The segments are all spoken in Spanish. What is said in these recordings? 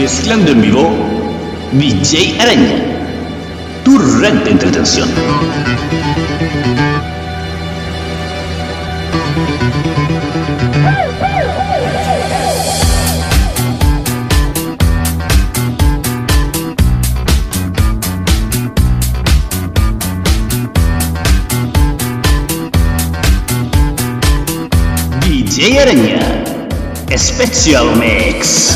Mezclando en vivo, DJ Araña. Tu red de entretención. DJ Araña. Special Mix.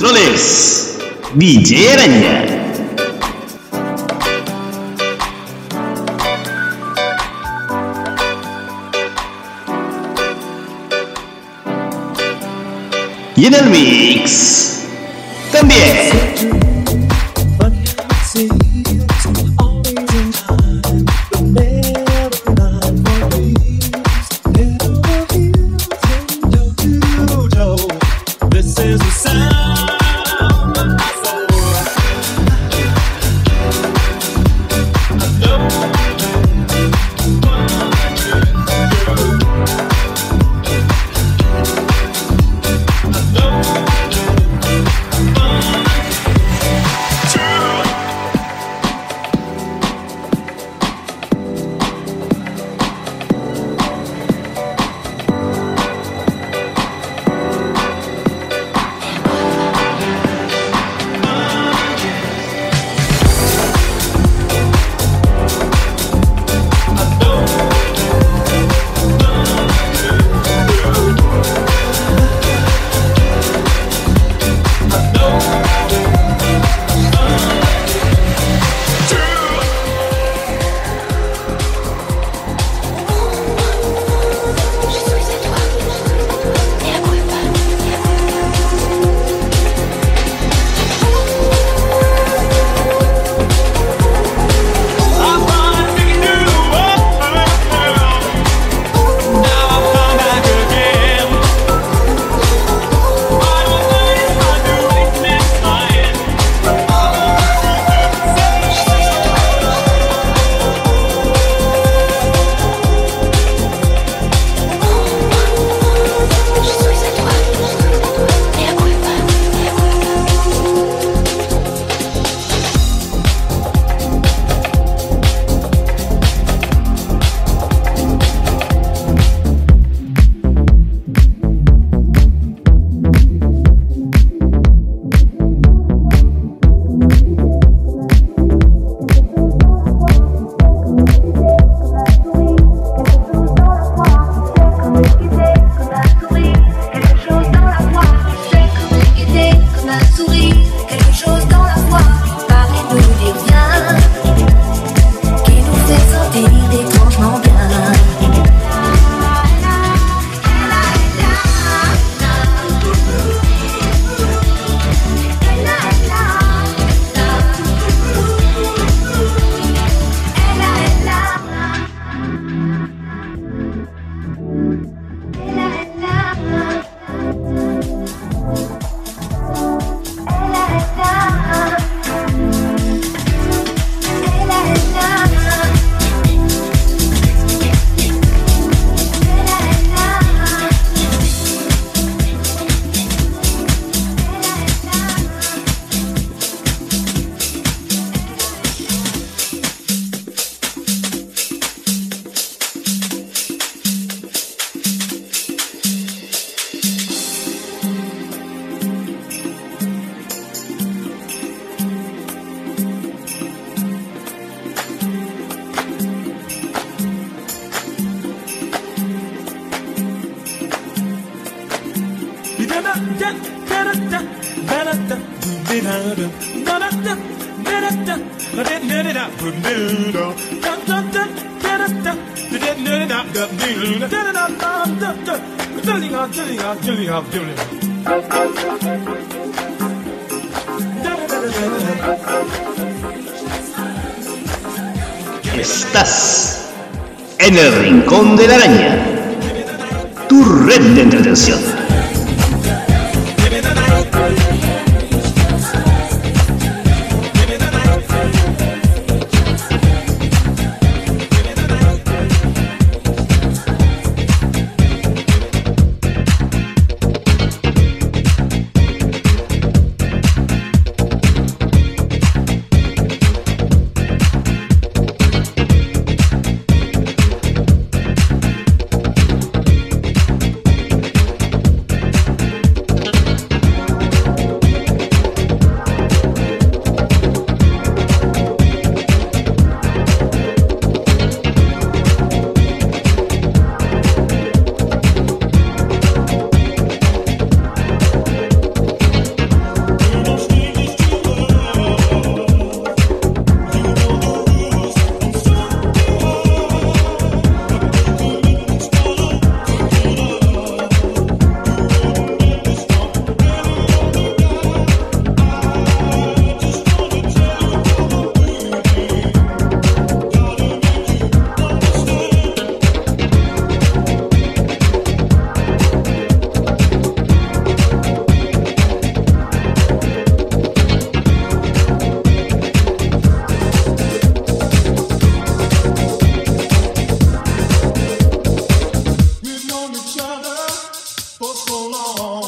Controles, DJ Araña. Y en el mix, también. Estás en el rincón de la araña, tu red de entretención. so long.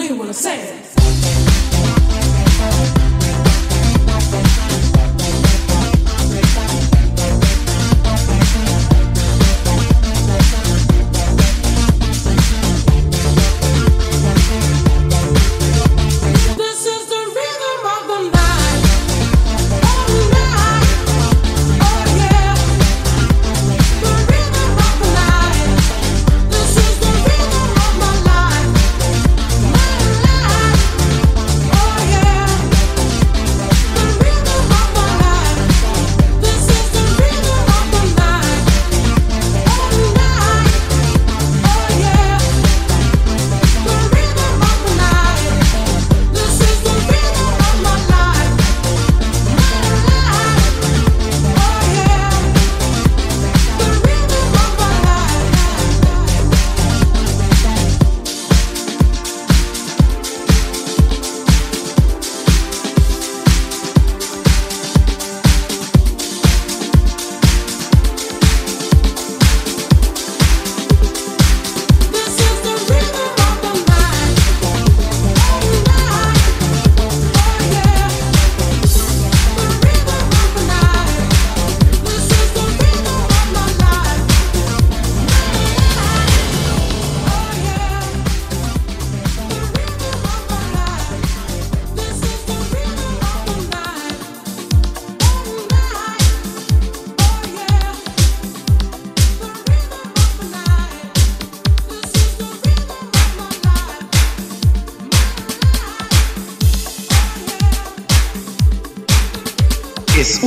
knew what I said.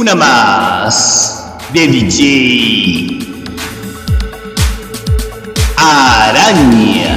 Una más de DJ Araña.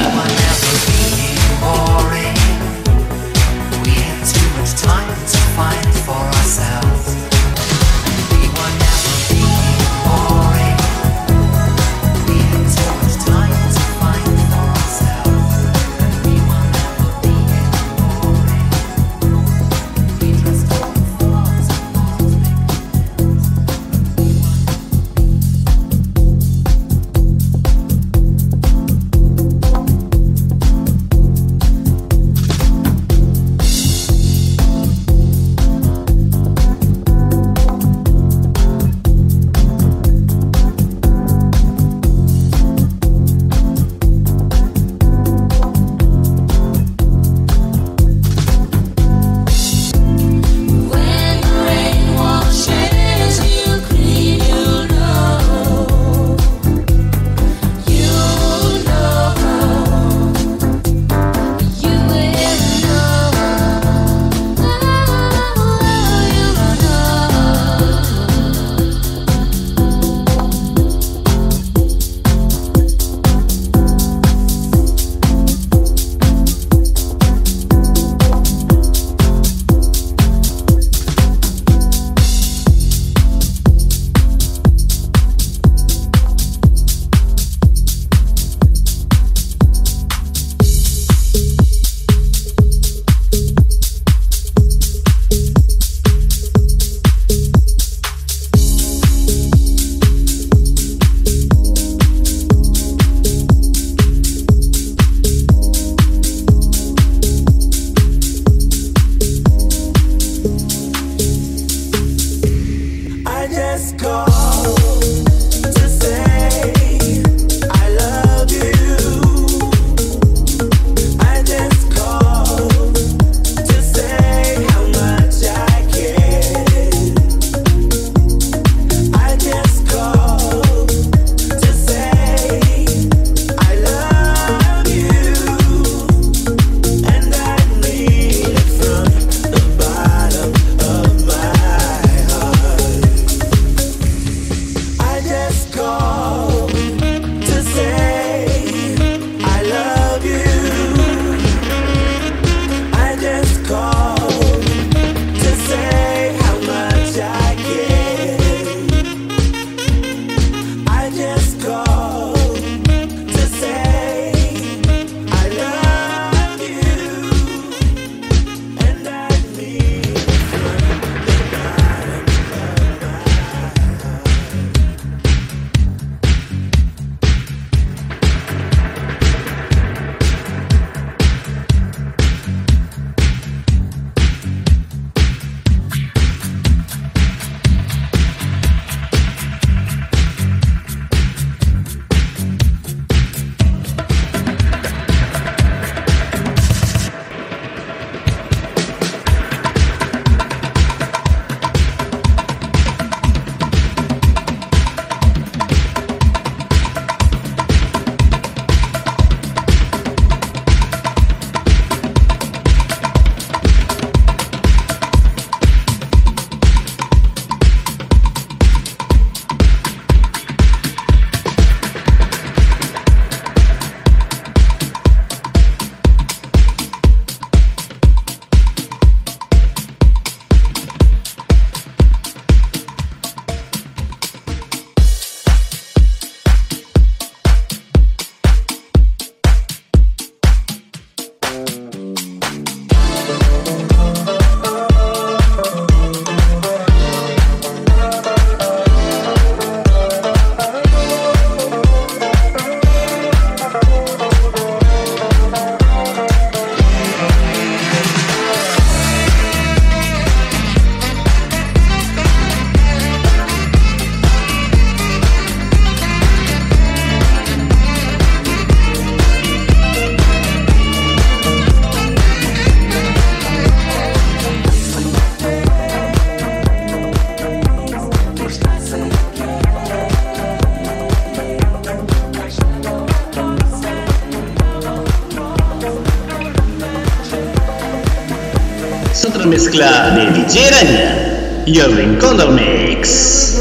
Una mezcla de DJ Araña y el Rincón del Mix.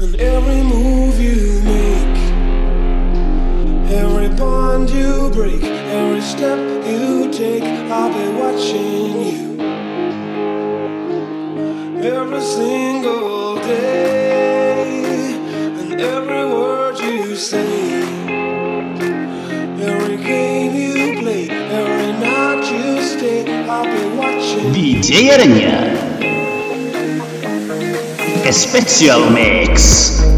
And every move you make, every bond you break, every step you take, I'll be watching you. Every single day, and every word you say, watching. DJ Araña. Special Mix.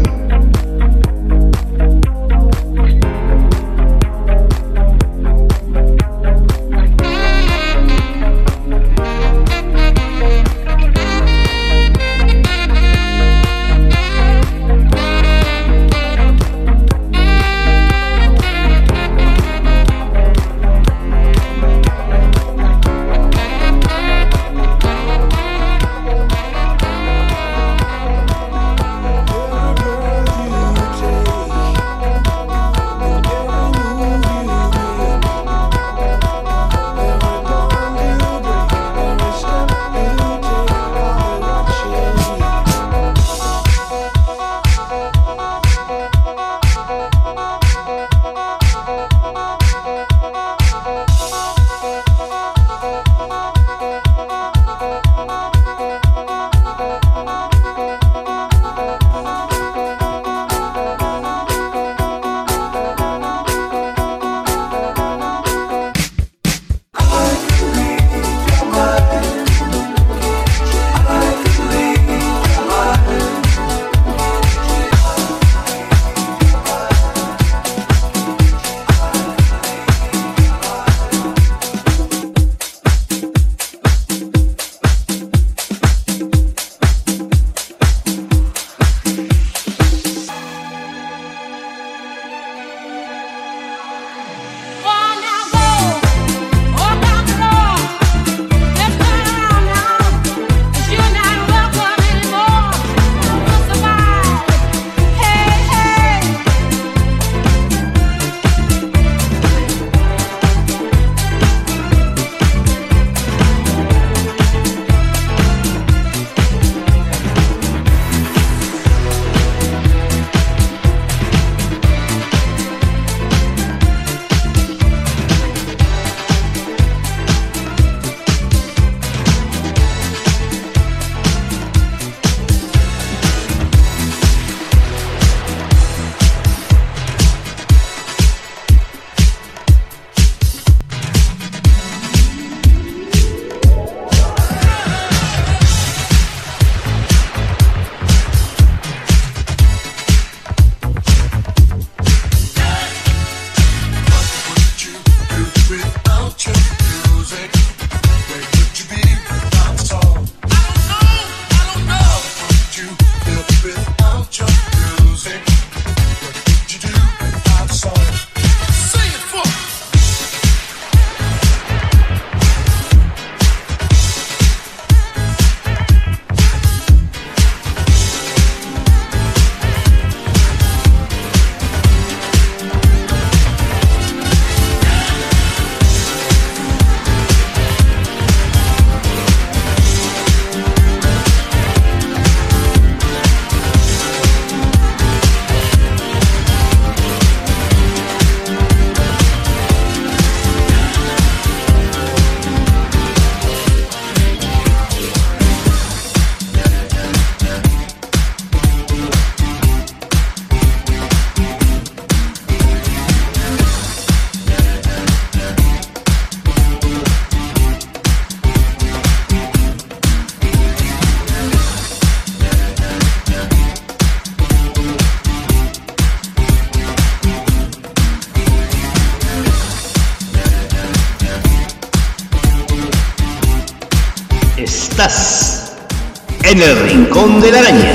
Rincón de la araña.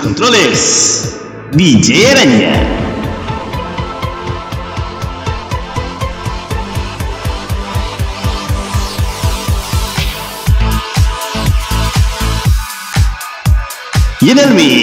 Controles, DJ Araña. Y en el también